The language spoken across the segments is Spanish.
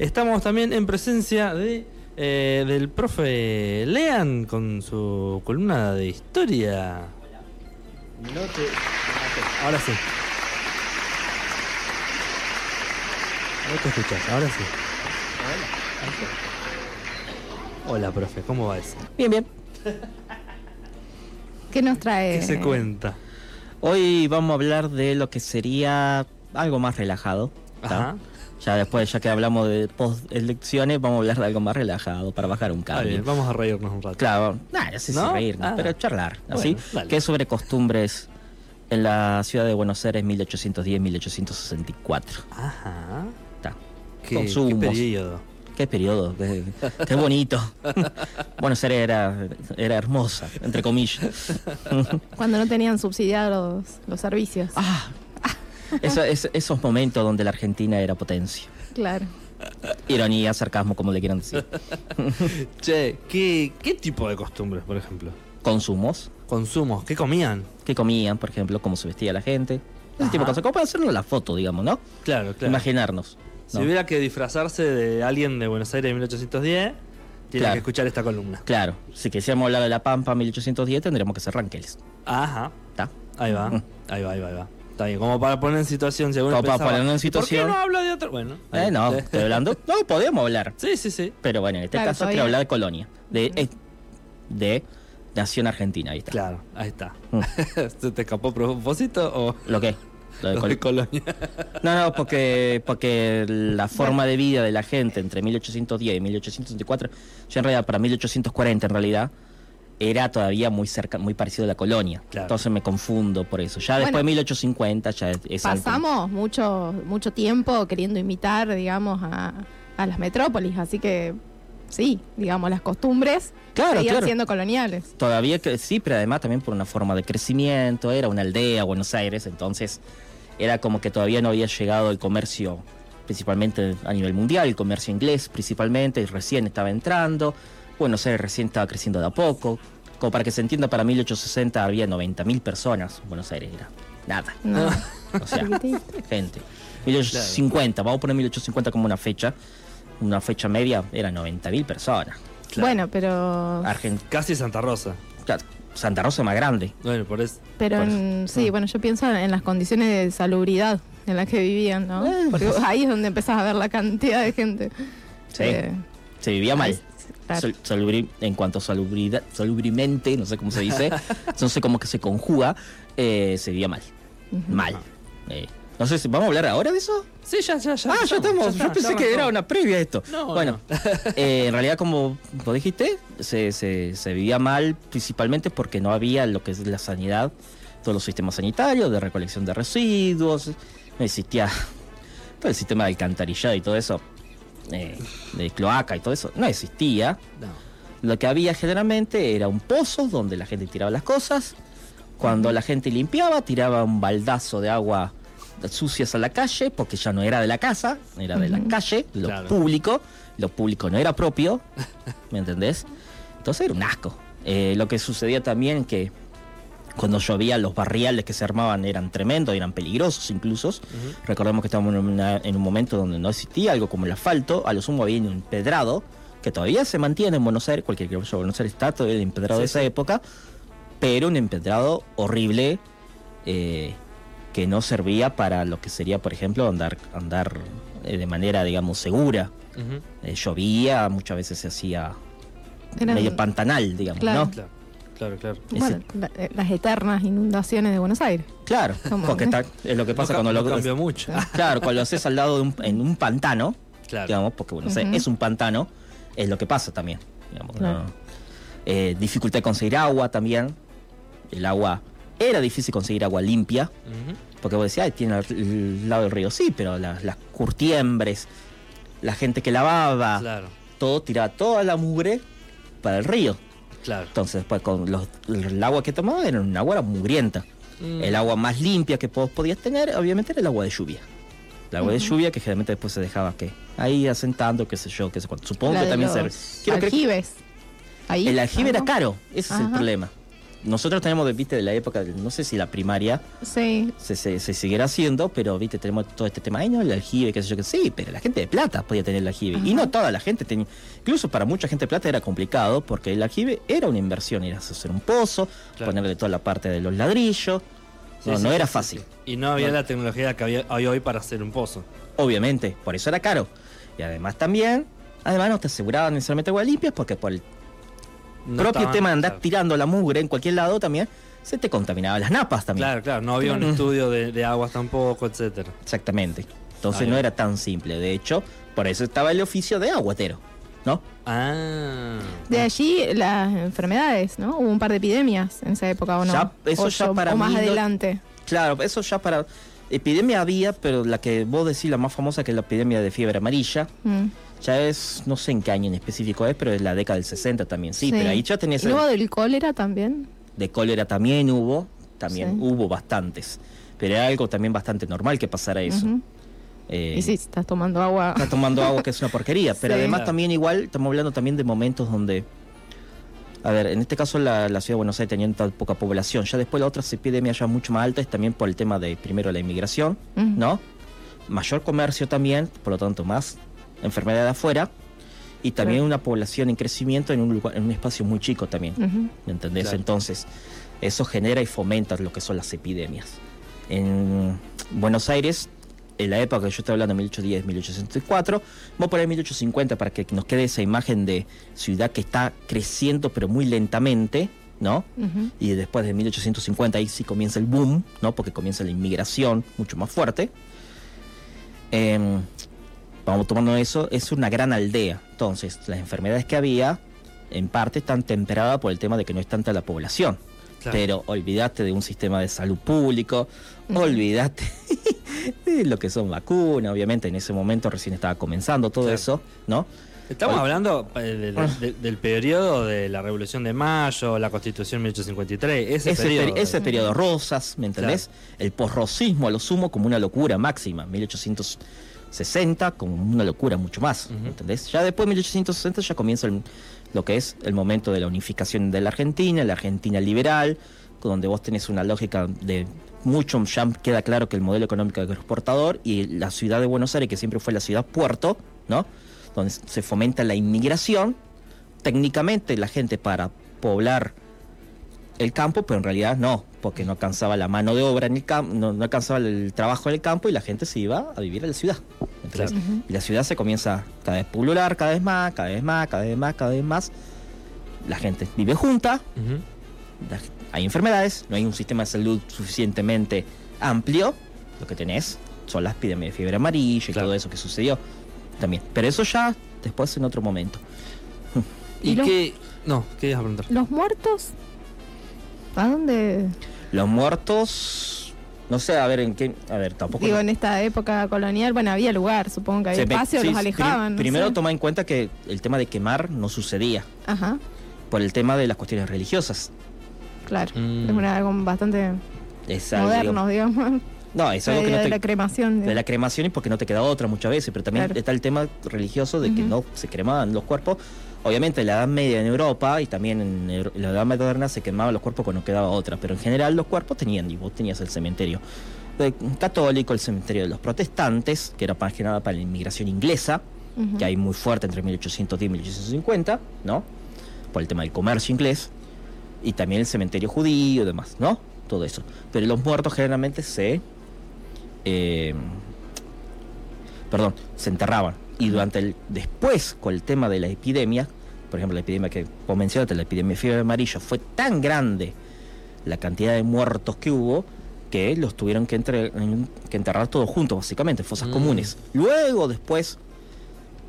Estamos también en presencia de eh, del profe Lean con su columna de historia. No te... Ahora sí. No te escuchas, ahora sí. Hola, profe, ¿cómo va eso? Bien, bien. ¿Qué nos trae? ¿Qué se cuenta? Hoy vamos a hablar de lo que sería algo más relajado. ¿tá? Ajá. Ya después, ya que hablamos de post-elecciones, vamos a hablar de algo más relajado para bajar un cambio. vamos a reírnos un rato. Claro, nada, no sé si ¿No? reírnos, Ah. pero charlar, así. Bueno, dale. que es sobre costumbres en la ciudad de Buenos Aires 1810-1864. Ajá. Está. ¿Qué, qué Consumos. periodo? Qué periodo, qué, qué bonito. Buenos Aires era, era hermosa, entre comillas. Cuando no tenían subsidiados los, los servicios. Ah, eso- es- esos momentos donde la Argentina era potencia. Claro. Ironía, sarcasmo, como le quieran decir. Che, ¿qué, ¿qué tipo de costumbres, por ejemplo? Consumos. Consumos, ¿qué comían? ¿Qué comían, por ejemplo? ¿Cómo se vestía la gente? Ese Ajá. tipo de cosas. Como para hacernos la foto, digamos, ¿no? Claro, claro. Imaginarnos. Si ¿no? hubiera que disfrazarse de alguien de Buenos Aires de 1810, tiene Claro. que escuchar esta columna. Claro, si quisiéramos hablar de la Pampa 1810, tendríamos que ser Ranqueles. Ajá. ¿Está? Ahí va, Mm. ahí va, ahí va, ahí va. Está bien, como para poner en situación, si alguno Como para pensaba, ponernos en "¿Y situación". ¿Por qué no habla de otro? Bueno. Eh, no, estoy hablando. No, podemos hablar. Sí, sí, sí. Pero bueno, en este Claro, caso quiero hablar de Colonia. De, eh, de Nación Argentina, ahí está. Claro, ahí está. Mm. ¿Se te escapó a propósito o ¿Lo qué? Lo de lo Col- de Colonia? No, no, porque, porque la forma de vida de la gente entre 1810 y 1864, ya en realidad para 1840 en realidad, era todavía muy cerca, muy parecido a la colonia. Claro. Entonces me confundo por eso. Ya después de 1850 ya es, es algo- Pasamos mucho, mucho tiempo queriendo imitar, digamos, a, a las metrópolis, así que sí, digamos, las costumbres Claro, seguían claro. siendo coloniales. Todavía que sí, pero además también por una forma de crecimiento, era una aldea, Buenos Aires, entonces era como que todavía no había llegado el comercio, principalmente a nivel mundial, el comercio inglés principalmente, y recién estaba entrando, Buenos Aires recién estaba creciendo de a poco, como para que se entienda, para 1860 había 90.000 personas, Buenos Aires era nada, No, o sea, gente. 1850, vamos a poner 1850 como una fecha, una fecha media, era 90.000 personas. Claro. Bueno, pero Argent- Casi Santa Rosa. claro, Santa Rosa es más grande. Bueno, por eso. pero Por en- sí, Ah. bueno, yo pienso en las condiciones de salubridad en las que vivían, ¿no? Eh. Porque ahí es donde empezás a ver la cantidad de gente. Sí. Eh, Se vivía mal. Claro. Sal- salubri- en cuanto a salubridad, salubrimente, no sé cómo se dice, no sé cómo que se conjuga, eh, se vivía mal. Mal. Eh, no sé si vamos a hablar ahora de eso. Sí, ya, ya, ya. ah, ya estamos. Yo pensé que era una previa esto. No, bueno, eh, en realidad, como vos dijiste, se, se- se vivía mal principalmente porque no había lo que es la sanidad, todos los sistemas sanitarios, de recolección de residuos, no existía todo el sistema de alcantarillado y todo eso, eh, de cloaca y todo eso, no existía. No. Lo que había generalmente era un pozo donde la gente tiraba las cosas. Cuando la gente limpiaba, tiraba un baldazo de agua sucias a la calle, porque ya no era de la casa, era de la calle, lo Claro. público. Lo público no era propio, ¿me entendés? Entonces era un asco. Eh, lo que sucedía también que cuando llovía los barriales que se armaban eran tremendos, eran peligrosos incluso. Recordemos que estábamos en, una- en un momento donde no existía algo como el asfalto, a lo sumo había un empedrado, que todavía se mantiene en Buenos Aires, cualquier que vaya a Buenos Aires está todavía el empedrado Sí, de esa sí. época, pero un empedrado horrible eh, que no servía para lo que sería, por ejemplo, andar, andar eh, de manera, digamos, segura. Eh, llovía, muchas veces se hacía Eran- medio pantanal, digamos, Claro. ¿no? Claro, claro, claro. Bueno, la- eh, las eternas inundaciones de Buenos Aires. Claro, ¿Cómo? porque está- es lo que pasa No cuando ca- lo no cambió mucho. Claro, cuando lo haces al lado de un, en un pantano, Claro. digamos, porque bueno, sé, Ujú. es un pantano, es lo que pasa también. Digamos, Claro. ¿no? Eh, dificultad de conseguir agua también. El agua, era difícil conseguir agua limpia, porque vos decías, "Ay, tiene al el lado del río, sí, pero la- las curtiembres, la gente que lavaba, Claro, todo tiraba toda la mugre para el río. Claro. Entonces, después, con los- el agua que tomaban era un agua mugrienta. Mm. El agua más limpia que vos podías tener, obviamente, era el agua de lluvia. El agua de lluvia que generalmente después se dejaba que ahí asentando, qué sé yo, qué sé cuánto. Supongo La que también se. Quiero creer que aljibes. Ahí, el aljibe era caro, ese es el problema. Nosotros tenemos, viste, de la época, no sé si la primaria Sí, se, se, se seguirá haciendo, pero viste, tenemos todo este tema, ay no, el aljibe, qué sé yo que sí, pero la gente de plata podía tener el aljibe. Y no toda la gente tenía, incluso para mucha gente de plata era complicado, porque el aljibe era una inversión, era hacer un pozo, Claro. ponerle toda la parte de los ladrillos. Sí, no, sí, no sí, era sí, fácil. sí. Y no había No. la tecnología que había- hay hoy para hacer un pozo. Obviamente, por eso era caro. Y además también, además no te aseguraban necesariamente agua limpia, porque por el No propio estaban- tema de andar claro. tirando la mugre en cualquier lado también, se te contaminaban las napas también. Claro, claro, no había un Claro. estudio de, de aguas tampoco, etcétera. Exactamente. Entonces Ah, no era tan simple. De hecho, por eso estaba el oficio de aguatero, ¿no? Ah. de allí las enfermedades, ¿no? Hubo un par de epidemias en esa época, ¿o no? Ya, eso o, ya yo- para o más mí no- adelante. Claro, eso ya para... Epidemia había, pero la que vos decís, la más famosa, que es la epidemia de fiebre amarilla, Mm. Ya es, no sé en qué año en específico es, pero es la década del 60 también, sí, pero ahí ya tenías... ¿Y el- luego del cólera también? De cólera también hubo, también Sí. hubo bastantes, pero era algo también bastante normal que pasara eso. Eh, Y sí, si estás tomando agua. está tomando agua que es una porquería. Pero Sí. además también igual, estamos hablando también de momentos donde... A ver, en este caso la, la ciudad de Buenos Aires tenía tan poca población. Ya después la otra epidemia ya mucho más alta es también por el tema de, primero, la inmigración. ¿no? Mayor comercio también, por lo tanto más enfermedad de afuera. Y también Claro. una población en crecimiento en un, lugar, en un espacio muy chico también. ¿Me entendés? Claro. Entonces, eso genera y fomenta lo que son las epidemias. En Buenos Aires, en la época que yo estoy hablando, 1810, 1864, vamos a poner 1850 para que nos quede esa imagen de ciudad que está creciendo, pero muy lentamente, ¿no? Y después de 1850 ahí sí comienza el boom, ¿no? Porque comienza la inmigración mucho más fuerte. Em, vamos tomando eso, es una gran aldea. Entonces, las enfermedades que había, en parte, están temperadas por el tema de que no es tanta la población. Claro. Pero olvídate de un sistema de salud público, Ujú. olvídate de lo que son vacunas, obviamente en ese momento recién estaba comenzando todo Claro. eso, ¿no? Estamos Hoy- hablando eh, de- de- Ah. de- del periodo de la Revolución de Mayo, la Constitución 1853, ese, ese, periodo. peri- ese periodo rosas, ¿me entendés? El posrosismo a lo sumo como una locura máxima, 1860 como una locura mucho más, Ujú. ¿me entendés? Ya después de 1860 ya comienza el- lo que es el momento de la unificación de la Argentina, la Argentina liberal, con donde vos tenés una lógica de mucho, ya queda claro que el modelo económico es exportador y la ciudad de Buenos Aires, que siempre fue la ciudad puerto, ¿no? Donde se fomenta la inmigración, técnicamente la gente para poblar el campo, pero en realidad no, porque no alcanzaba la mano de obra en el campo, no, no alcanzaba el trabajo en el campo y la gente se iba a vivir a la ciudad. Ujú. Y la ciudad se comienza cada vez pulular, cada vez más, cada vez más, cada vez más, cada vez más. La gente vive junta, la- hay enfermedades, no hay un sistema de salud suficientemente amplio. Lo que tenés son las epidemias de fiebre amarilla y Claro. todo eso que sucedió también. Pero eso ya después en otro momento. ¿Y ¿Y lo- qué? No, ¿qué ibas a preguntar? ¿Los muertos? ¿A dónde? Los muertos, no sé, a ver en qué, a ver, tampoco. Digo, en esta época colonial, bueno, había lugar, supongo que había Se me- espacio, sí, los alejaban. prim- no primero sé. toma en cuenta que el tema de quemar no sucedía Ajá, por el tema de las cuestiones religiosas. claro. Mm. Es una, algo bastante Es algo, moderno, digamos. No, es algo que no de te, la cremación. de digamos. la cremación y porque no te queda otra muchas veces, pero también Claro. está el tema religioso de que Ujú. no se cremaban los cuerpos. Obviamente en la Edad Media en Europa y también en la Edad Moderna se quemaban los cuerpos cuando quedaba otra, pero en general los cuerpos tenían, y vos tenías el cementerio de- católico, el cementerio de los protestantes, que era más que nada para la inmigración inglesa, que hay muy fuerte entre 1810 y 1850, ¿no? Por el tema del comercio inglés, y también el cementerio judío y demás, ¿no? Todo eso. Pero los muertos generalmente se... eh, perdón, se enterraban. Y durante el... Después, con el tema de la epidemia, por ejemplo, la epidemia que vos mencionaste, la epidemia de fiebre amarilla, fue tan grande la cantidad de muertos que hubo que los tuvieron que, entre- que enterrar todos juntos, básicamente, fosas Mm. comunes. Luego, después,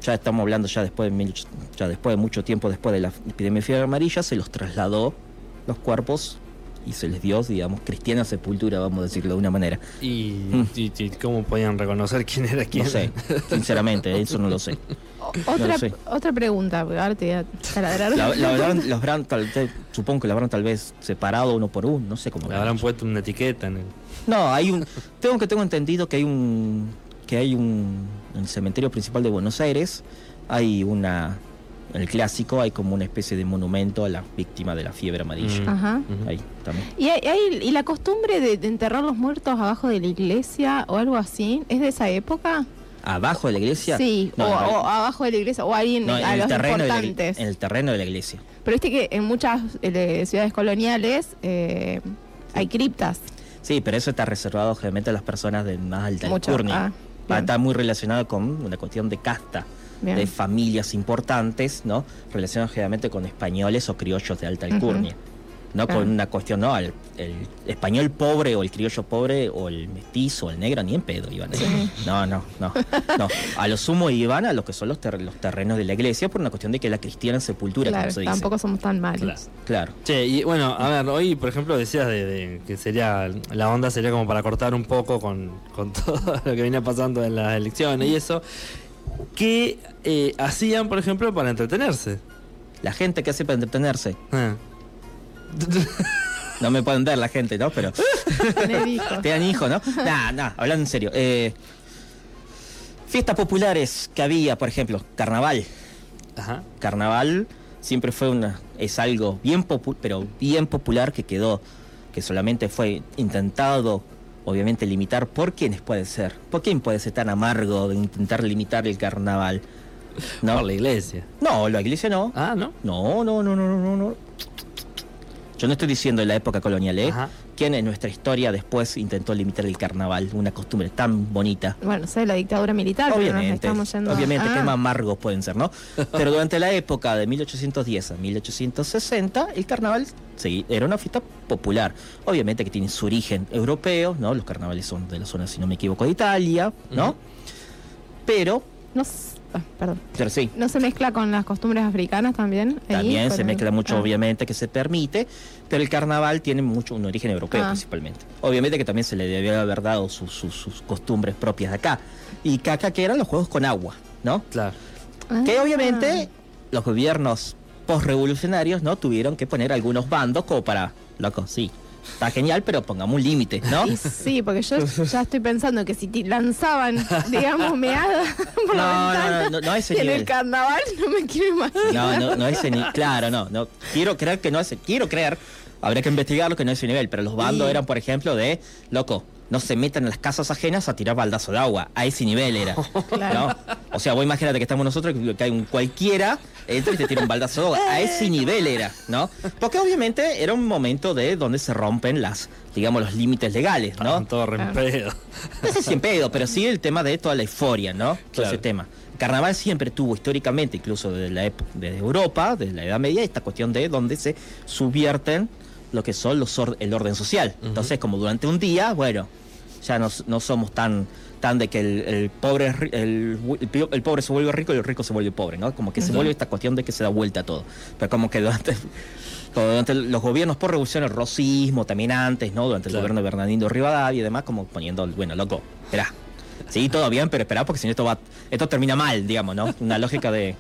ya estamos hablando ya después de, mil ya después de mucho tiempo después de la epidemia de fiebre amarilla, se los trasladó los cuerpos y se les dio, digamos, cristiana sepultura, vamos a decirlo de una manera. ¿Y, Mm. y- y cómo podían reconocer quién era quién? No sé, sinceramente, eso no lo sé. O- No otra, lo sé. otra pregunta, porque ahora te voy a taladrar. La, la habrán- los habrán tal- te- supongo que la habrán tal vez separado uno por uno, no sé cómo. Le habrán hecho. puesto una etiqueta en el. No, hay un. Tengo que tengo entendido que hay un. que hay un. En el cementerio principal de Buenos Aires hay una. En el clásico hay como una especie de monumento a la víctima de la fiebre amarilla. Mm. Ajá. Ahí también. ¿Y, hay- hay- y la costumbre de, de enterrar los muertos abajo de la iglesia o algo así, ¿es de esa época? Abajo de la iglesia. Sí, No, o, abajo de la iglesia, o alguien no, en a el los terreno de la, importantes. en el terreno de la iglesia. Pero viste que en muchas eh, ciudades coloniales eh, hay criptas. Sí, pero eso está reservado generalmente a las personas de más alta Mucho, alcurnia. ah, Va a bien. estar muy relacionado con una cuestión de casta, Bien. de familias importantes, ¿no? Relacionado generalmente con españoles o criollos de alta alcurnia. No Claro. con una cuestión, no, el, el español pobre o el criollo pobre o el mestizo o el negro, ni en pedo iban. ahí. No, no, no, no. A lo sumo iban a lo que son los, ter- los terrenos de la iglesia por una cuestión de que la cristiana sepultura, Claro, como se dice. tampoco somos tan malos. Claro. Claro. Che, y bueno, a ver, hoy por ejemplo decías de, de que sería la onda sería como para cortar un poco con, con todo lo que venía pasando en las elecciones y eso. ¿Qué eh, hacían, por ejemplo, para entretenerse? La gente que hace para entretenerse. Ah. No me pueden ver la gente, ¿no? Pero Tener hijos. te dan hijos, ¿no? Nah, nah, hablando en serio. Eh, fiestas populares que había, por ejemplo, carnaval. Ajá. Carnaval siempre fue una, es algo bien popu- pero bien popular que quedó, que solamente fue intentado, obviamente, limitar. ¿Por quiénes puede ser? ¿Por quién puede ser tan amargo de intentar limitar el carnaval? No, por la iglesia. no, la iglesia no. Ah, ¿no? No, no, no, no, no, no, no. Yo no estoy diciendo en la época colonial, ¿eh? Ajá. ¿Quién en nuestra historia después intentó limitar el carnaval? Una costumbre tan bonita. Bueno, sé, la dictadura militar, pero nos Obviamente, estamos yendo... obviamente, Ah, qué más amargos pueden ser, ¿no? Pero durante la época de 1810 a 1860, el carnaval sí, era una fiesta popular. Obviamente que tiene su origen europeo, ¿no? Los carnavales son de la zona, si no me equivoco, de Italia, ¿no? Pero, No, perdón. pero sí, ¿No se mezcla con las costumbres africanas también? También se el- mezcla mucho, ah. obviamente, que se permite, pero el carnaval tiene mucho un origen europeo Ah. principalmente. Obviamente que también se le debe haber dado sus- sus- sus costumbres propias de acá. Y acá que eran los juegos con agua, ¿no? Claro. Que Ah. obviamente los gobiernos postrevolucionarios, ¿no? Tuvieron que poner algunos bandos como para, loco, sí, está genial, pero pongamos un límite, ¿no? Y sí, porque yo ya estoy pensando que si ti- lanzaban, digamos, meadas por la No, no, ventana no, no, no ese en el carnaval no me quiero imaginar. No, no, no ese ni claro, no, no. Quiero creer que no es, quiero creer, habría que investigarlo que no es ese nivel, pero los bandos eran, por ejemplo, de, loco, no se metan en las casas ajenas a tirar baldazo de agua, a ese nivel era. Claro. ¿no? O sea, vos imagínate que estamos nosotros, que que hay un cualquiera, entra y te tira un baldazo de agua, a ese nivel era, ¿no? Porque obviamente era un momento de donde se rompen las, digamos, los límites legales, ¿no? Estaban todos re en Claro. pedo. No sé si en pedo, pero sí el tema de toda la euforia, ¿no? Todo Claro. ese tema. Carnaval siempre tuvo históricamente, incluso desde la época desde Europa, desde la Edad Media, esta cuestión de donde se subvierten lo que son los or- el orden social. Entonces, como durante un día, bueno, ya no, no somos tan tan de que el, el pobre el, el el pobre se vuelve rico y el rico se vuelve pobre, ¿no? Como que se vuelve esta cuestión de que se da vuelta a todo. Pero como que durante durante los gobiernos por revolución, el rosismo también antes, ¿no? Durante el Claro. gobierno de Bernardino Rivadavia y demás, como poniendo, bueno, loco, esperá. Sí, todo bien, pero esperá porque si no esto va, esto termina mal, digamos, ¿no? Una lógica de,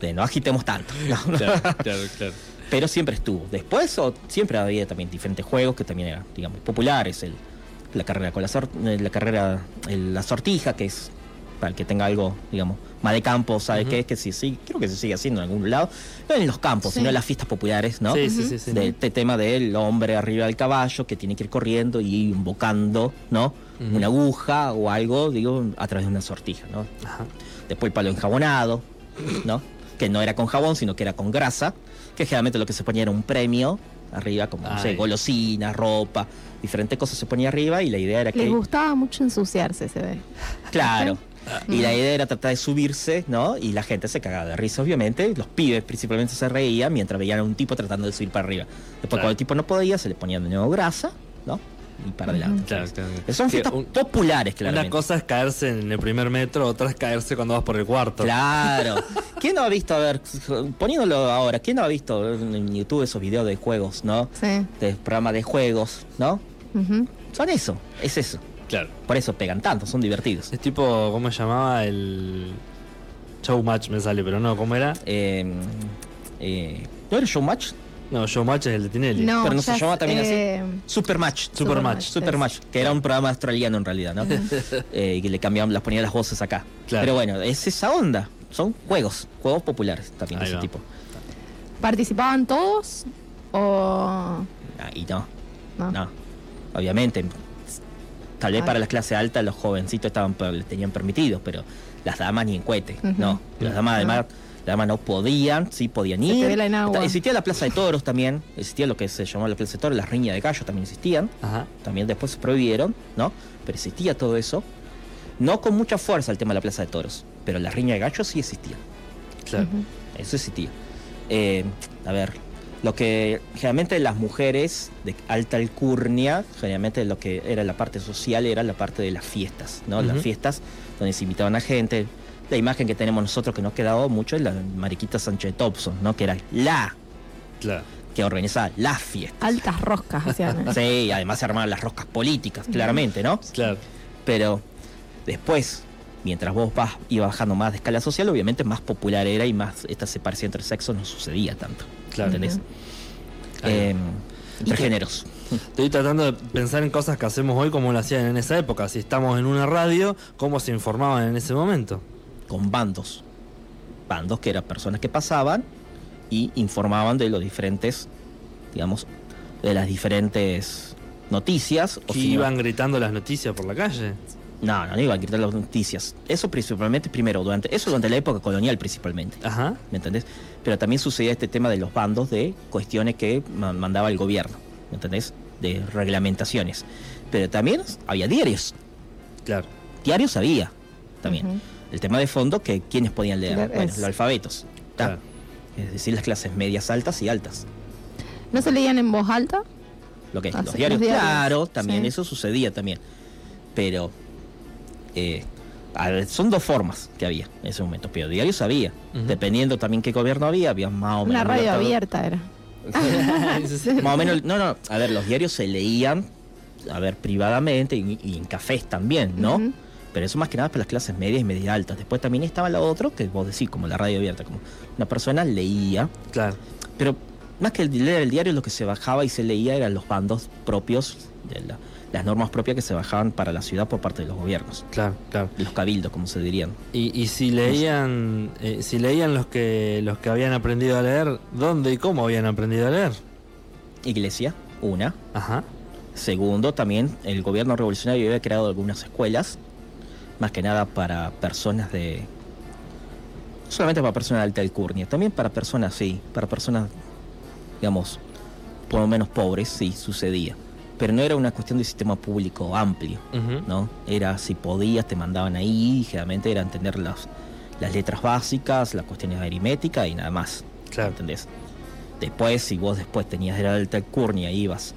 de no agitemos tanto. ¿no? Claro, claro, claro. Pero siempre estuvo. Después o, siempre había también diferentes juegos que también eran, digamos, populares. El, la carrera con la, sor- eh, la carrera, el- la sortija, que es para el que tenga algo, digamos, más de campo, sabe qué es, que sí, sí, creo que se sigue haciendo en algún lado. No en los campos, Sí. sino en las fiestas populares, ¿no? Sí, sí, sí, sí. de este tema del hombre arriba del caballo que tiene que ir corriendo y invocando, ¿no? Una aguja o algo, digo, a través de una sortija, ¿no? Ajá. Después el palo enjabonado, ¿no? Que no era con jabón, sino que era con grasa, que generalmente lo que se ponía era un premio arriba, como, no sé, golosinas, ropa, diferentes cosas se ponía arriba y la idea era Les que... gustaba mucho ensuciarse, se ve. Claro. Y la idea era tratar de subirse, ¿no? Y la gente se cagaba de risa, obviamente. Los pibes principalmente se reían mientras veían a un tipo tratando de subir para arriba. Después, Claro. cuando el tipo no podía, se le ponía de nuevo grasa, ¿no? Y para adelante. Claro, claro. Son fiestas un- populares, Una claramente. cosa es caerse en el primer metro, otra es caerse cuando vas por el cuarto. Claro. ¿Quién no ha visto, a ver, poniéndolo ahora, quién no ha visto en YouTube esos videos de juegos, ¿no? Sí. De programas de juegos, ¿no? Ujú. Son eso, es eso. Claro. Por eso pegan tanto, son divertidos. Es tipo, ¿cómo se llamaba? El. Showmatch me sale, pero no, ¿cómo era? Eh, eh, ¿No era Showmatch? No, Showmatch es el de Tinelli. No, Pero no se ya llama es- también así. eh, Supermatch. Supermatch. Supermatch, que era un programa australiano en realidad, ¿no? Eh, que le cambiaban, las ponían las voces acá. Claro. Pero bueno, es esa onda. son juegos, juegos populares también de ese va. tipo. ¿Participaban todos o Ahí no, no? no. Obviamente, tal vez Ay. para la clase alta los jovencitos estaban tenían permitidos, pero las damas ni en cohete, no. Las damas además, las damas no podían, sí podían Se ir. te vela en agua. Existía la Plaza de Toros también, existía lo que se llamaba la Plaza de Toros, las riñas de gallos también existían. Ajá. también después se prohibieron, ¿no? Pero existía todo eso. No con mucha fuerza el tema de la Plaza de Toros, pero la riña de gallos sí existía. Claro. Ujú. Eso existía. Eh, a ver, lo que generalmente las mujeres de alta alcurnia, generalmente lo que era la parte social era la parte de las fiestas, ¿no? Las Ujú. fiestas donde se invitaban a gente. La imagen que tenemos nosotros que nos quedaba mucho es la Mariquita Sánchez Thompson, ¿no? Que era la Claro. que organizaba las fiestas. Altas roscas hacían. ¿eh? Sí, además se armaban las roscas políticas, claramente, ¿no? Claro. Pero después, mientras vos vas ibas bajando más de escala social, obviamente más popular era y más esta separación entre sexos no sucedía tanto. Claro. ¿Entendés? Eh, entre ¿Y géneros. Estoy tratando de pensar en cosas que hacemos hoy como lo hacían en esa época. Si estamos en una radio, ¿cómo se informaban en ese momento? Con bandos. Bandos que eran personas que pasaban y informaban de los diferentes, digamos, de las diferentes noticias. Que si no- iban gritando las noticias por la calle. No, no, no iban a gritar las noticias. Eso principalmente primero, durante, eso durante la época colonial principalmente. Ajá. ¿me entendés? Pero también sucedía este tema de los bandos de cuestiones que ma- mandaba el gobierno, ¿me entendés? De reglamentaciones. Pero también había diarios, Claro. diarios había también. El tema de fondo que quienes podían leer, Leer bueno, es- los alfabetos, es decir, las clases medias altas y altas. ¿No se leían en voz alta? Lo que es, Ah, los diarios, los diarios, claro, también sí. eso sucedía también. Pero eh, a ver, son dos formas que había en ese momento. Pero diarios había. Dependiendo también qué gobierno había, había más o menos. Una radio libertad. abierta era. Más o menos, no, no, a ver, los diarios se leían, a ver, privadamente y, y en cafés también, ¿no? Ujú. Pero eso más que nada para las clases medias y media altas. Después también estaba lo otro, que vos decís, como la radio abierta, como una persona leía, Claro. pero más que el leer el diario, lo que se bajaba y se leía eran los bandos propios, de la- las normas propias que se bajaban para la ciudad por parte de los gobiernos, Claro, claro. los cabildos, como se dirían. Y, y si leían, eh, si leían los que los que habían aprendido a leer, ¿dónde y cómo habían aprendido a leer? Iglesia, una. Ajá. Segundo, también el gobierno revolucionario había creado algunas escuelas, más que nada para personas de... No solamente para personas de alta alcurnia, también para personas, sí, para personas, digamos, por lo menos pobres, sí, sucedía. Pero no era una cuestión de sistema público amplio. ¿no? Era si podías, te mandaban ahí, y generalmente era entender las, las letras básicas, las cuestiones de aritmética y nada más. Claro. ¿Entendés? Después, si vos después tenías de la alta alcurnia, ibas,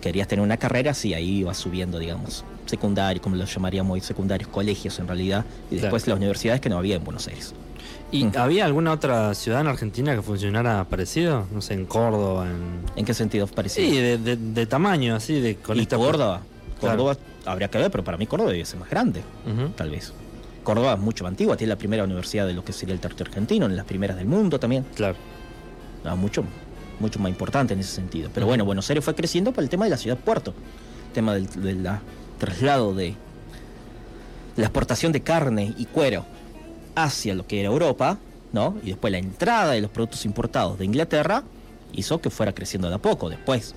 querías tener una carrera, sí, ahí ibas subiendo, digamos, secundario, como lo llamaríamos hoy, secundarios, colegios en realidad, y Claro. después las universidades que no había en Buenos Aires. ¿Y había alguna otra ciudad en Argentina que funcionara parecido? No sé, en Córdoba, en... ¿En qué sentido parecido? Sí, de, de- de tamaño, así, de con y esta- Córdoba. Claro. Córdoba habría que ver, pero para mí Córdoba debe ser más grande, tal vez. Córdoba es mucho más antigua, tiene la primera universidad de lo que sería el territorio argentino, en las primeras del mundo también. Claro. Ah, mucho, mucho más importante en ese sentido. Pero bueno, Buenos Aires fue creciendo por el tema de la ciudad puerto, el tema del, del la- traslado de la exportación de carne y cuero hacia lo que era Europa, ¿no? Y después la entrada de los productos importados de Inglaterra hizo que fuera creciendo de a poco. Después,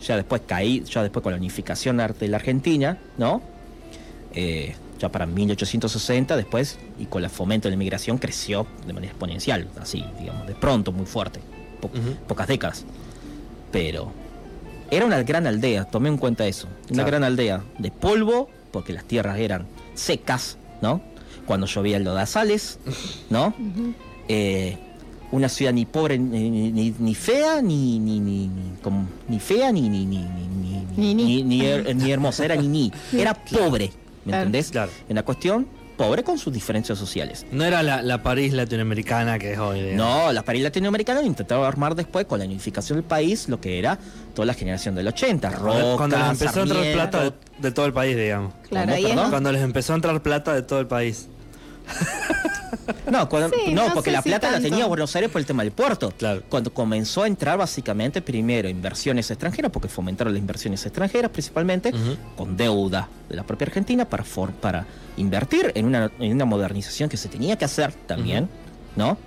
ya después caí, ya después con la unificación de la Argentina, ¿no? Eh, ya para 1860 después y con el fomento de la inmigración creció de manera exponencial, así, digamos, de pronto, muy fuerte, po- pocas décadas. Pero era una gran aldea, tomé en cuenta eso, una Claro. gran aldea de polvo, porque las tierras eran secas, ¿no? Cuando llovía el lodazales, ¿no? Eh, una ciudad ni pobre ni, ni- ni- ni fea ni ni, ni, ni, como- ni fea ni ni ni ni ni, Ni, ni. ni- ni her- ni hermosa era ni ni era pobre ¿me Claro. entendés? Claro. una cuestión pobre con sus diferencias sociales No era la, la París latinoamericana que es hoy. digamos. no la París latinoamericana intentaba armar después con la unificación del país lo que era toda la generación del 80 Cuando, Roca, cuando les empezó a entrar plata de, de todo el país, digamos. Claro, donde- Cuando les empezó a entrar plata de todo el país. No, cuando- Sí, no, no porque la si plata la tenía Buenos Aires por el tema del puerto. Claro. Cuando comenzó a entrar básicamente primero inversiones extranjeras, porque fomentaron las inversiones extranjeras principalmente, con deuda de la propia Argentina para, for- para invertir en una, en una modernización que se tenía que hacer también, ¿no?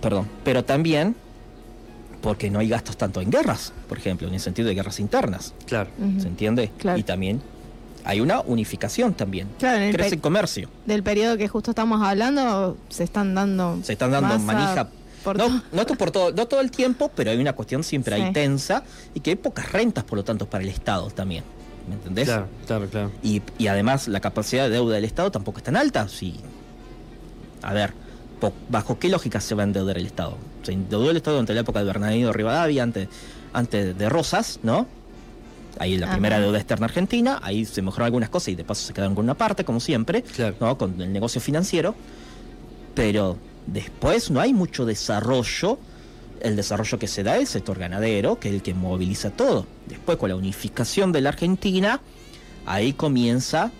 Perdón, pero también porque no hay gastos tanto en guerras, por ejemplo, en el sentido de guerras internas, Claro. ¿se entiende? Claro. Y también hay una unificación también. Claro, en el Crece el comercio. del periodo que justo estamos hablando, se están dando. Se están dando masa manija. por no, todo. no, to- por todo, no todo el tiempo, pero hay una cuestión siempre ahí Sí. tensa y que hay pocas rentas, por lo tanto, para el Estado también. ¿Me entendés? Claro, claro, claro. Y, y además la capacidad de deuda del Estado tampoco es tan alta. Si, a ver, po- ¿bajo qué lógica se va a endeudar el Estado? Se endeudó el Estado durante la época de Bernardino Rivadavia, antes, antes de Rosas, ¿no? Ahí la Ajá. primera deuda externa argentina, ahí se mejoraron algunas cosas y de paso se quedaron con una parte, como siempre, Claro. ¿no? Con el negocio financiero. Pero después no hay mucho desarrollo. El desarrollo que se da es el sector ganadero, que es el que moviliza todo. Después, con la unificación de la Argentina, ahí comienza,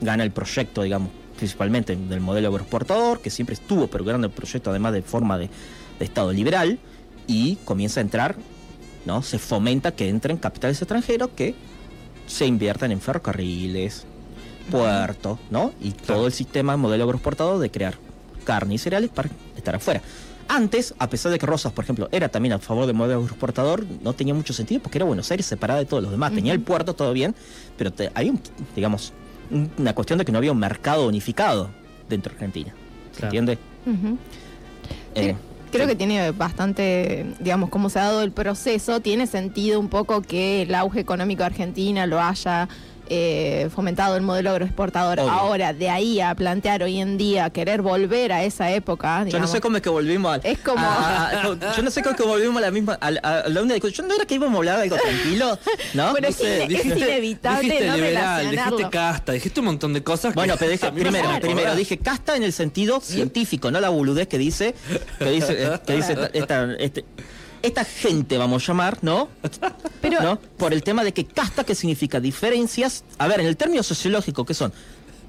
gana el proyecto, digamos, principalmente del modelo agroexportador, que siempre estuvo, pero gana el proyecto además de forma de, de Estado liberal, y comienza a entrar, ¿no? Se fomenta que entren capitales extranjeros que se inviertan en ferrocarriles, puertos, ¿no? Y todo el sistema modelo agroexportador de crear carne y cereales para estar afuera. Antes, a pesar de que Rosas, por ejemplo, era también a favor del modelo agroexportador, no tenía mucho sentido porque era Buenos Aires separada de todos los demás. Tenía el puerto todo bien, pero te- hay un, digamos, un- una cuestión de que no había un mercado unificado dentro de Argentina. ¿Se Claro. entiende? Eh, Creo que tiene bastante, digamos, cómo se ha dado el proceso, tiene sentido un poco que el auge económico de Argentina lo haya eh, fomentado el modelo agroexportador. Obvio. Ahora, de ahí a plantear hoy en día, querer volver a esa época, Yo no sé cómo es que volvimos a, Es como- a- a- a- yo no sé cómo es que volvimos a la misma a, la- a la una discusión. Yo no era que íbamos a hablar de algo tranquilo, ¿no? Bueno, No sí, sé, es dije- inevitable dijiste no liberal, dijiste casta, dijiste un montón de cosas. Bueno, que pero dije, primero, primero dije casta en el sentido científico, no la boludez que dice, que dice, eh, que dice esta, esta- este- esta gente, vamos a llamar, ¿no? Pero- ¿No? Por el tema de que casta, que significa diferencias. A ver, en el término sociológico, ¿qué son?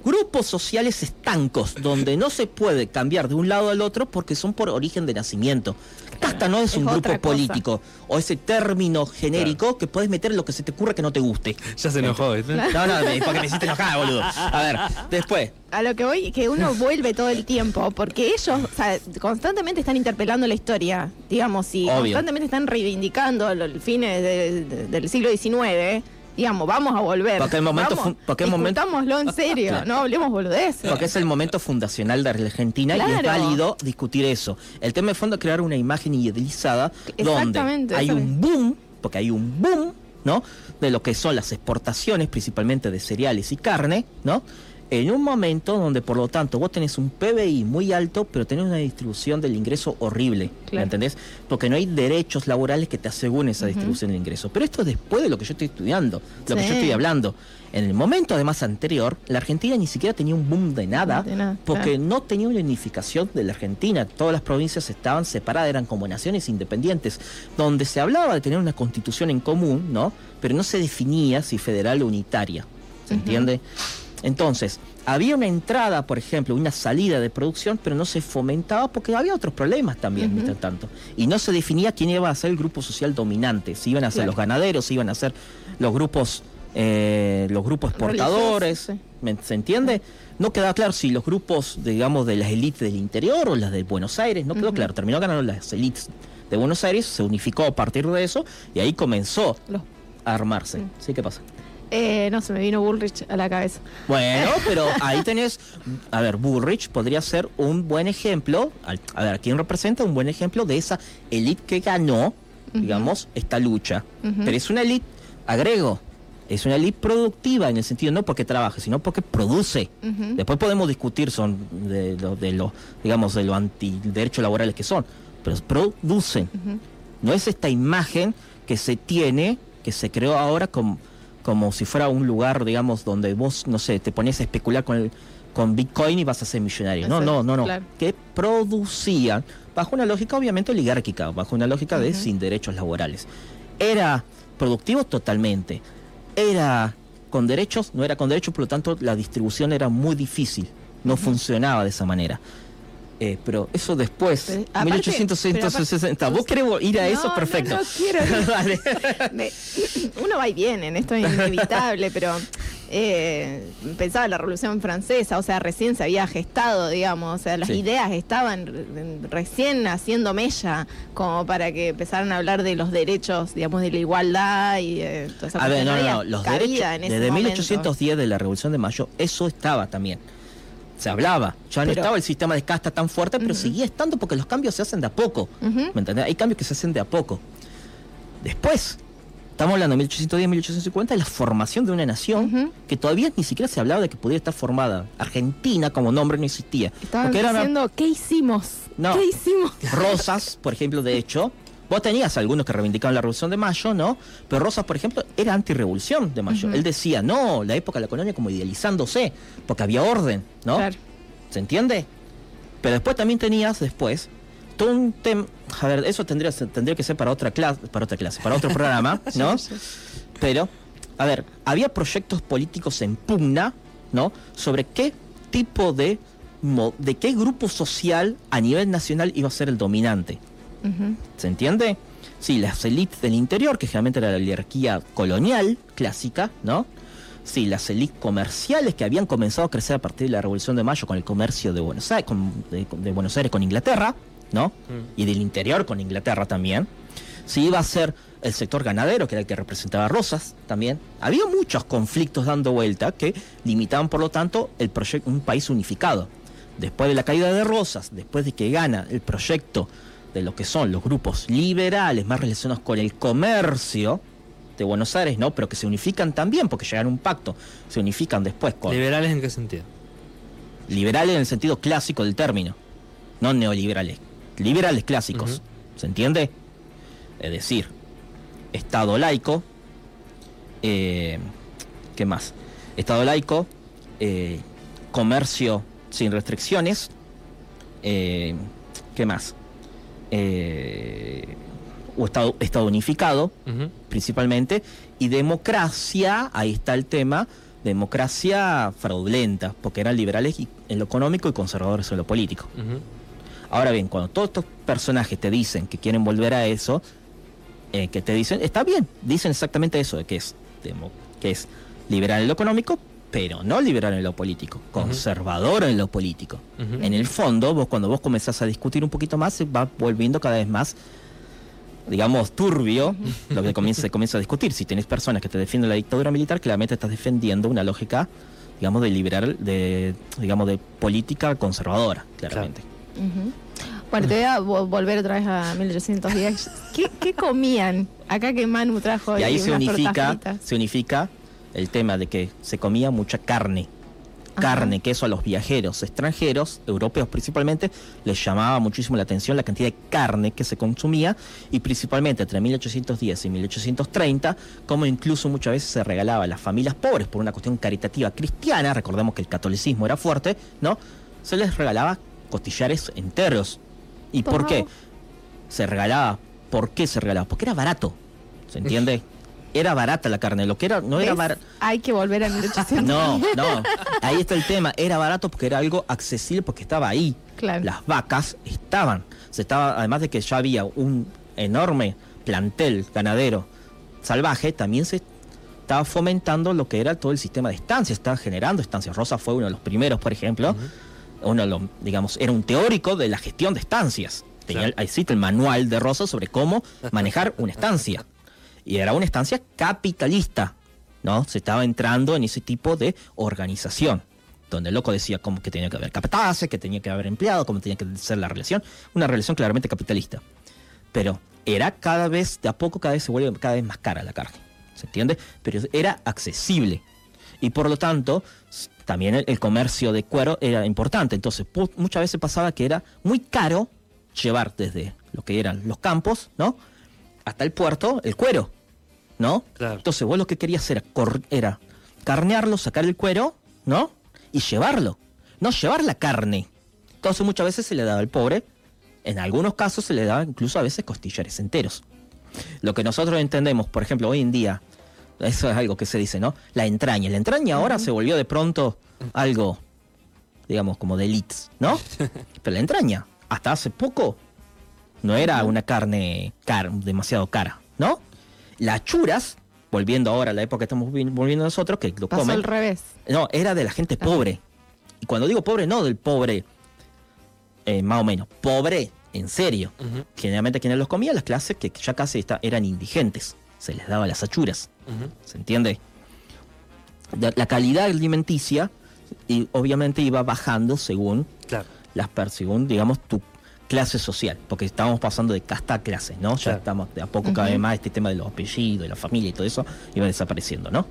Grupos sociales estancos, donde no se puede cambiar de un lado al otro porque son por origen de nacimiento. Casta no es, Es un grupo político o ese término genérico que puedes meter en lo que se te ocurra que no te guste. Ya se enojó, ¿viste? No, no, me- porque me hiciste enojar, boludo. A ver, después, A lo que voy, que uno vuelve todo el tiempo, porque ellos o sea, constantemente están interpelando la historia, digamos, y Obvio. constantemente están reivindicando los fines de- de- del siglo XIX, digamos, vamos a volver. Porque el momento vamos, porque el momento- en serio, Claro. no hablemos boludeces. Porque es el momento fundacional de Argentina y es válido discutir eso. El tema de fondo es crear una imagen idealizada donde hay un boom, porque hay un boom, ¿no? De lo que son las exportaciones, principalmente de cereales y carne, ¿no? En un momento donde, por lo tanto, vos tenés un PBI muy alto, pero tenés una distribución del ingreso horrible, ¿me Claro. entendés? Porque no hay derechos laborales que te aseguren esa distribución del ingreso. Pero esto es después de lo que yo estoy estudiando, lo que yo estoy hablando. En el momento, además, anterior, la Argentina ni siquiera tenía un boom de nada, De nada, porque claro. no tenía una unificación de la Argentina. Todas las provincias estaban separadas, eran como naciones independientes, donde se hablaba de tener una constitución en común, ¿no? Pero no se definía si federal o unitaria. ¿Se entiende? Entonces, había una entrada, por ejemplo, una salida de producción, pero no se fomentaba porque había otros problemas también, mientras tanto. Y no se definía quién iba a ser el grupo social dominante, si iban a ser Claro. los ganaderos, si iban a ser los grupos, eh, los grupos exportadores. Religiosos, ¿Me- ¿Se entiende? No quedaba claro si los grupos, digamos, de las élites del interior o las de Buenos Aires, no quedó claro. Terminó ganando las élites de Buenos Aires, se unificó a partir de eso y ahí comenzó Los- a armarse. Mm. ¿Sí? ¿Qué pasa? Eh, no, se me vino Bullrich a la cabeza. Bueno, pero ahí tenés, a ver, Bullrich podría ser un buen ejemplo, a ver, ¿quién representa un buen ejemplo de esa élite que ganó, digamos, esta lucha? Pero es una élite, agrego, es una élite productiva en el sentido no porque trabaje, sino porque produce. Después podemos discutir son de los, de los, digamos, de los antiderechos laborales que son, pero producen. No es esta imagen que se tiene, que se creó ahora como, como si fuera un lugar, digamos, donde vos, no sé, te pones a especular con, el- con Bitcoin y vas a ser millonario. No, no, no, no. claro. Que producían bajo una lógica obviamente oligárquica, bajo una lógica de sin derechos laborales. Era productivo totalmente. Era con derechos, no era con derechos, por lo tanto la distribución era muy difícil. no funcionaba de esa manera. Eh, pero eso después, Pero, aparte- 1860. pero aparte- ¿Vos querés ir a eso? Perfecto. no, no quiero. Dale. Me- uno va y viene, esto es inevitable, pero eh, pensaba en la Revolución Francesa, o sea, recién se había gestado, digamos, o sea, las Sí. ideas estaban re- recién haciendo mella, como para que empezaran a hablar de los derechos, digamos, de la igualdad y de toda esa A ver, no, no, no, los derechos, en ese desde momento. 1810 de la Revolución de Mayo, eso estaba también. Se hablaba, ya no Pero- estaba el sistema de casta tan fuerte, pero seguía estando porque los cambios se hacen de a poco. ¿Me entendés? Hay cambios que se hacen de a poco. Después, estamos hablando de 1810, 1850, de la formación de una nación que todavía ni siquiera se hablaba de que pudiera estar formada. Argentina como nombre no existía. Estaban una- diciendo, ¿qué hicimos? No. ¿Qué hicimos? Rosas, por ejemplo, de hecho, vos tenías algunos que reivindicaban la Revolución de Mayo, ¿no? Pero Rosas, por ejemplo, era antirrevolución de Mayo. Él decía, no, la época de la colonia como idealizándose, porque había orden, ¿no? Claro. ¿Se entiende? Pero después también tenías después todo un tema. A ver, eso tendría, tendría que ser para otra clase, para otra clase, para otro programa, ¿no? Pero, a ver, había proyectos políticos en pugna, ¿no? Sobre qué tipo de de qué grupo social a nivel nacional iba a ser el dominante. ¿Se entiende? Sí, las élites del interior, que generalmente era la oligarquía colonial clásica, ¿no? Sí, las élites comerciales que habían comenzado a crecer a partir de la Revolución de Mayo con el comercio de Buenos Aires, con, de, de Buenos Aires con Inglaterra, ¿no? Mm. Y del interior con Inglaterra también. Sí, iba a ser el sector ganadero, que era el que representaba a Rosas también. Había muchos conflictos dando vuelta que limitaban, por lo tanto, el proyecto, un país unificado. Después de la caída de Rosas, después de que gana el proyecto de lo que son los grupos liberales más relacionados con el comercio de Buenos Aires, ¿no? Pero que se unifican también, porque llegan a un pacto, se unifican después con ¿Liberales en qué sentido? liberales en el sentido clásico del término, no neoliberales, liberales clásicos. ¿se entiende? Es decir, Estado laico, eh, ¿qué más? Estado laico, eh, comercio sin restricciones, eh, ¿qué más? Eh, o estado, estado unificado, principalmente, y democracia, ahí está el tema, democracia fraudulenta, porque eran liberales en lo económico y conservadores en lo político. Ahora bien, cuando todos estos personajes te dicen que quieren volver a eso, eh, que te dicen, está bien, dicen exactamente eso, de que es, demo- que es liberal en lo económico, pero no liberal en lo político, conservador en lo político. En el fondo, vos cuando vos comenzás a discutir un poquito más, se va volviendo cada vez más, digamos, turbio lo que comienza, se comienza a discutir. Si tenés personas que te defienden la dictadura militar, claramente estás defendiendo una lógica, digamos, de liberal, de, digamos, de política conservadora, claramente. Ujú. Bueno, te voy a vo- volver otra vez a 1810. ¿Qué, qué comían? Acá que Manu trajo Y ahí se unifica, se unifica el tema de que se comía mucha carne. Ajá. Carne, que eso a los viajeros extranjeros, europeos principalmente, les llamaba muchísimo la atención la cantidad de carne que se consumía y principalmente entre 1810 y 1830, como incluso muchas veces se regalaba a las familias pobres por una cuestión caritativa cristiana, recordemos que el catolicismo era fuerte, ¿no? Se les regalaba costillares enteros. ¿Y por qué? Se regalaba. ¿Por qué se regalaba? Porque era barato. ¿Se entiende? Era barata la carne. Lo que era, no era barato. Hay que volver a 1810. No, no. Ahí está el tema. Era barato porque era algo accesible porque estaba ahí. Claro. Las vacas estaban. Se estaba, además de que ya había un enorme plantel ganadero salvaje, también se estaba fomentando lo que era todo el sistema de estancias, estaba generando estancias. Rosa fue uno de los primeros, por ejemplo. Uno de los, digamos, era un teórico de la gestión de estancias. Tenía, Claro. ahí existe el manual de Rosa sobre cómo manejar una estancia. Y era una estancia capitalista, ¿no? Se estaba entrando en ese tipo de organización, donde el loco decía como que tenía que haber capataces, que tenía que haber empleado, cómo tenía que ser la relación, una relación claramente capitalista. Pero era cada vez, de a poco, cada vez se vuelve cada vez más cara la carne, ¿se entiende? Pero era accesible. Y por lo tanto, también el, el comercio de cuero era importante. Entonces, muchas veces pasaba que era muy caro llevar desde lo que eran los campos, ¿no? Hasta el puerto, el cuero, ¿no? Claro. Entonces vos lo que querías era, era carnearlo, sacar el cuero, ¿no? Y llevarlo. No llevar la carne. Entonces muchas veces se le daba al pobre. En algunos casos se le daba incluso a veces costillares enteros. Lo que nosotros entendemos, por ejemplo, hoy en día, eso es algo que se dice, ¿no? La entraña. La entraña ahora se volvió de pronto algo digamos, como de elites, ¿no? Pero la entraña, hasta hace poco, no era una carne car- demasiado cara, ¿no? Las churas, volviendo ahora a la época que estamos vi- volviendo nosotros, que lo Pasó comen, al revés. no, era de la gente Ah. pobre. Y cuando digo pobre, no del pobre, eh, más o menos, pobre en serio. Generalmente quienes los comían, las clases que ya casi está- eran indigentes. Se les daba las achuras. ¿Se entiende? La la calidad alimenticia y obviamente iba bajando según Claro. las según digamos tu clase social, porque estábamos pasando de casta a clase, ¿no? Ya Claro. estamos de a poco cada vez más este tema de los apellidos, de la familia y todo eso iba desapareciendo, ¿no?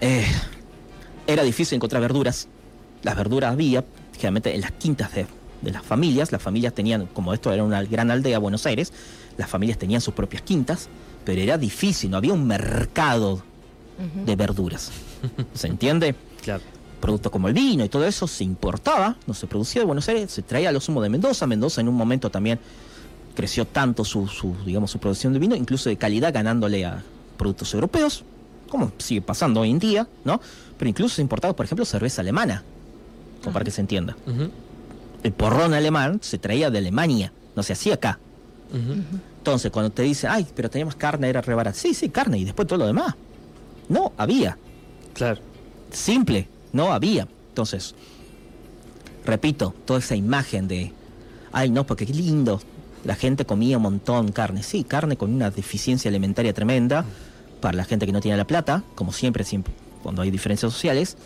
Eh, era difícil encontrar verduras. Las verduras había generalmente en las quintas de, de las familias. Las familias tenían, como esto era una gran aldea, Buenos Aires, las familias tenían sus propias quintas, pero era difícil, no había un mercado de verduras. ¿Se entiende? Claro. Productos como el vino y todo eso se importaba, no se producía de Buenos Aires, se traía a lo sumo de Mendoza. Mendoza en un momento también creció tanto su, su, digamos, su producción de vino, incluso de calidad, ganándole a productos europeos, como sigue pasando hoy en día, ¿no? Pero incluso se importaba, por ejemplo, cerveza alemana, como para que se entienda. El porrón alemán se traía de Alemania, no se hacía acá. Entonces, cuando te dicen, ay, pero teníamos carne, era re barata. Sí, sí, carne, y después todo lo demás. No, había. Claro. simple, no había. Entonces, repito, toda esa imagen de, ay no, porque qué lindo, la gente comía un montón carne, sí, carne con una deficiencia alimentaria tremenda para la gente que no tiene la plata, como siempre, siempre cuando hay diferencias sociales,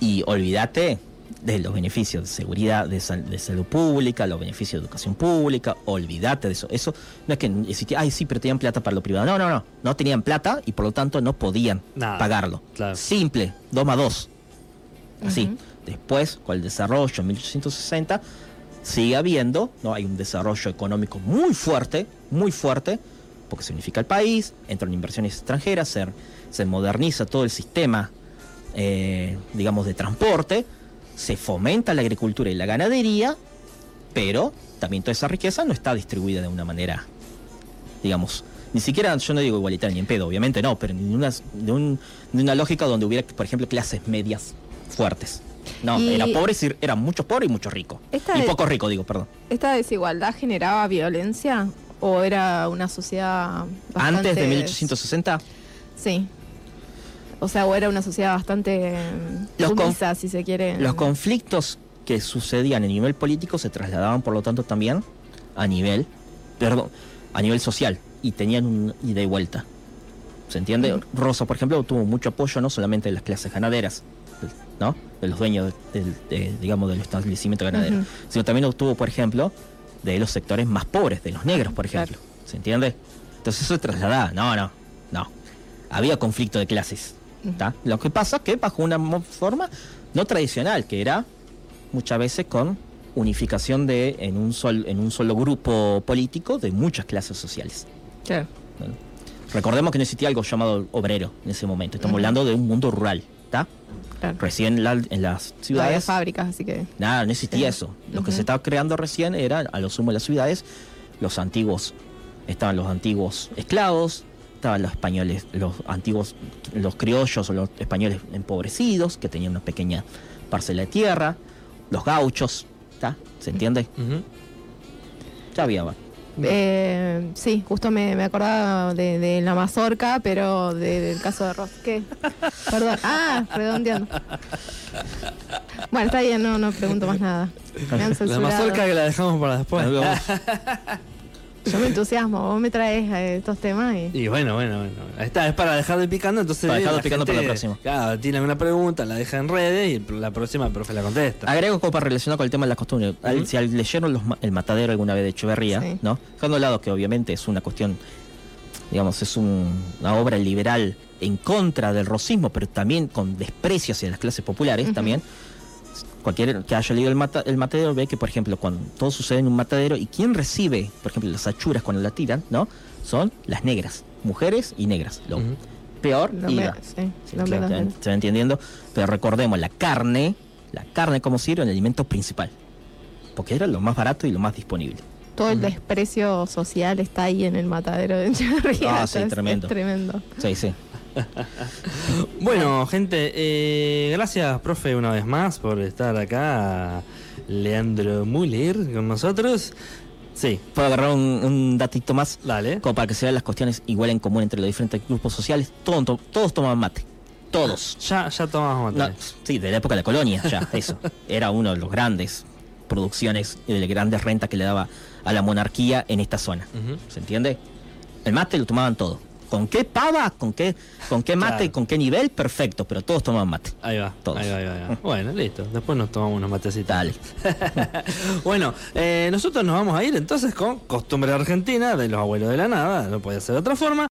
y olvídate de los beneficios de seguridad, de, sal- de salud pública, los beneficios de educación pública, olvídate de eso. Eso no es que existía, ay sí, pero tenían plata para lo privado. No, no, no, no tenían plata y por lo tanto no podían Nada, pagarlo. claro. Simple, 2 más 2. Así. Después, con el desarrollo en 1860, sigue habiendo, ¿no? Hay un desarrollo económico muy fuerte, muy fuerte, porque se unifica el país, entran inversiones extranjeras, se, se moderniza todo el sistema, eh, digamos, de transporte, se fomenta la agricultura y la ganadería, pero también toda esa riqueza no está distribuida de una manera, digamos, ni siquiera, yo no digo igualitaria ni en pedo, obviamente no, pero ni una, de, un- de una lógica donde hubiera, por ejemplo, clases medias fuertes. No, Y- era pobres y eran muchos pobres y muchos ricos. Y pocos ricos, digo, perdón. ¿Esta desigualdad generaba violencia o era una sociedad bastante... Antes de 1860, Sí. O sea, o era una sociedad bastante Los sumisa, si se quiere. los conflictos que sucedían a nivel político se trasladaban, por lo tanto, también a nivel, perdón, a nivel social y tenían un ida y vuelta. ¿Se entiende? Ujú. Rosa, por ejemplo, tuvo mucho apoyo no solamente de las clases ganaderas, ¿no? De los dueños, del, de, digamos, del establecimiento ganadero, sino también obtuvo, por ejemplo, de los sectores más pobres, de los negros, por ejemplo. ¿Se entiende? Entonces eso se trasladaba. No, no, no. Había conflicto de clases. ¿Tá? Lo que pasa que bajo una forma no tradicional, que era muchas veces con unificación de en un sol, en un solo grupo político de muchas clases sociales. Claro. Bueno, recordemos que no existía algo llamado obrero en ese momento. Estamos Ujú. hablando de un mundo rural, ¿está? claro. Recién la- en las No había ciudades fábricas, así que... Nada, no existía Sí. eso. Lo que Ujú. se estaba creando recién era, a lo sumo de las ciudades, los antiguos, estaban los antiguos esclavos, estaban los españoles, los antiguos, los criollos o los españoles empobrecidos, que tenían una pequeña parcela de tierra, los gauchos, ¿está? ¿Se entiende? Ya había. va. Eh, sí, justo me, me acordaba de, de la mazorca, pero de- del caso de Ross. ¿Qué? Perdón. Ah, redondeando. Bueno, está bien, no, no pregunto más nada. Me han La mazorca que la dejamos para después. Yo me entusiasmo, vos me traes eh, estos temas y... Y bueno, bueno, bueno. Ahí está, es para dejar de picando, entonces. Para dejarlo la picando para la próxima. Claro, tiene alguna pregunta, la deja en redes y la próxima el profe la contesta. Agrego como para relacionar con el tema de las costumbres. Al- Ujú. Si al- leyeron los ma- El Matadero alguna vez de Echeverría, Sí. ¿no? Dejando de lado que obviamente es una cuestión, digamos, es un- una obra liberal en contra del rosismo, pero también con desprecio hacia las clases populares también. Cualquiera que haya leído el, mata- el matadero ve que, por ejemplo, cuando todo sucede en un matadero y quién recibe, por ejemplo, las achuras cuando la tiran, ¿no? Son las negras, mujeres y negras. Lo peor Lo y me- sí, Sí, lo claro, se- va entendiendo. Pero recordemos, la carne, la carne como sirve el alimento principal. Porque era lo más barato y lo más disponible. Todo el desprecio social está ahí en el matadero de Echeverría. Ah, sí, es tremendo. tremendo. Sí, sí. Bueno, gente, eh, gracias, profe, una vez más por estar acá. Leandro Müller con nosotros. Sí, Puedo agarrar un, un datito más, dale. como para que se vean las cuestiones igual en común entre los diferentes grupos sociales. Todos, to- todos tomaban mate. Todos. Ya, ya tomamos mate. No, sí, de la época de la colonia, ya, eso. Era uno de los grandes producciones y de las grandes rentas que le daba a la monarquía en esta zona. ¿Se entiende? El mate lo tomaban todo. ¿Con qué pava? ¿Con qué, con qué mate? Claro. ¿Con qué nivel? Perfecto, pero todos tomaban mate. Ahí va, Todos. ahí va, ahí va, ahí va. Bueno, listo. Después nos tomamos unos matecitos. Dale. bueno, eh, nosotros nos vamos a ir entonces con Costumbre Argentina de los abuelos de la nada, no puede ser de otra forma.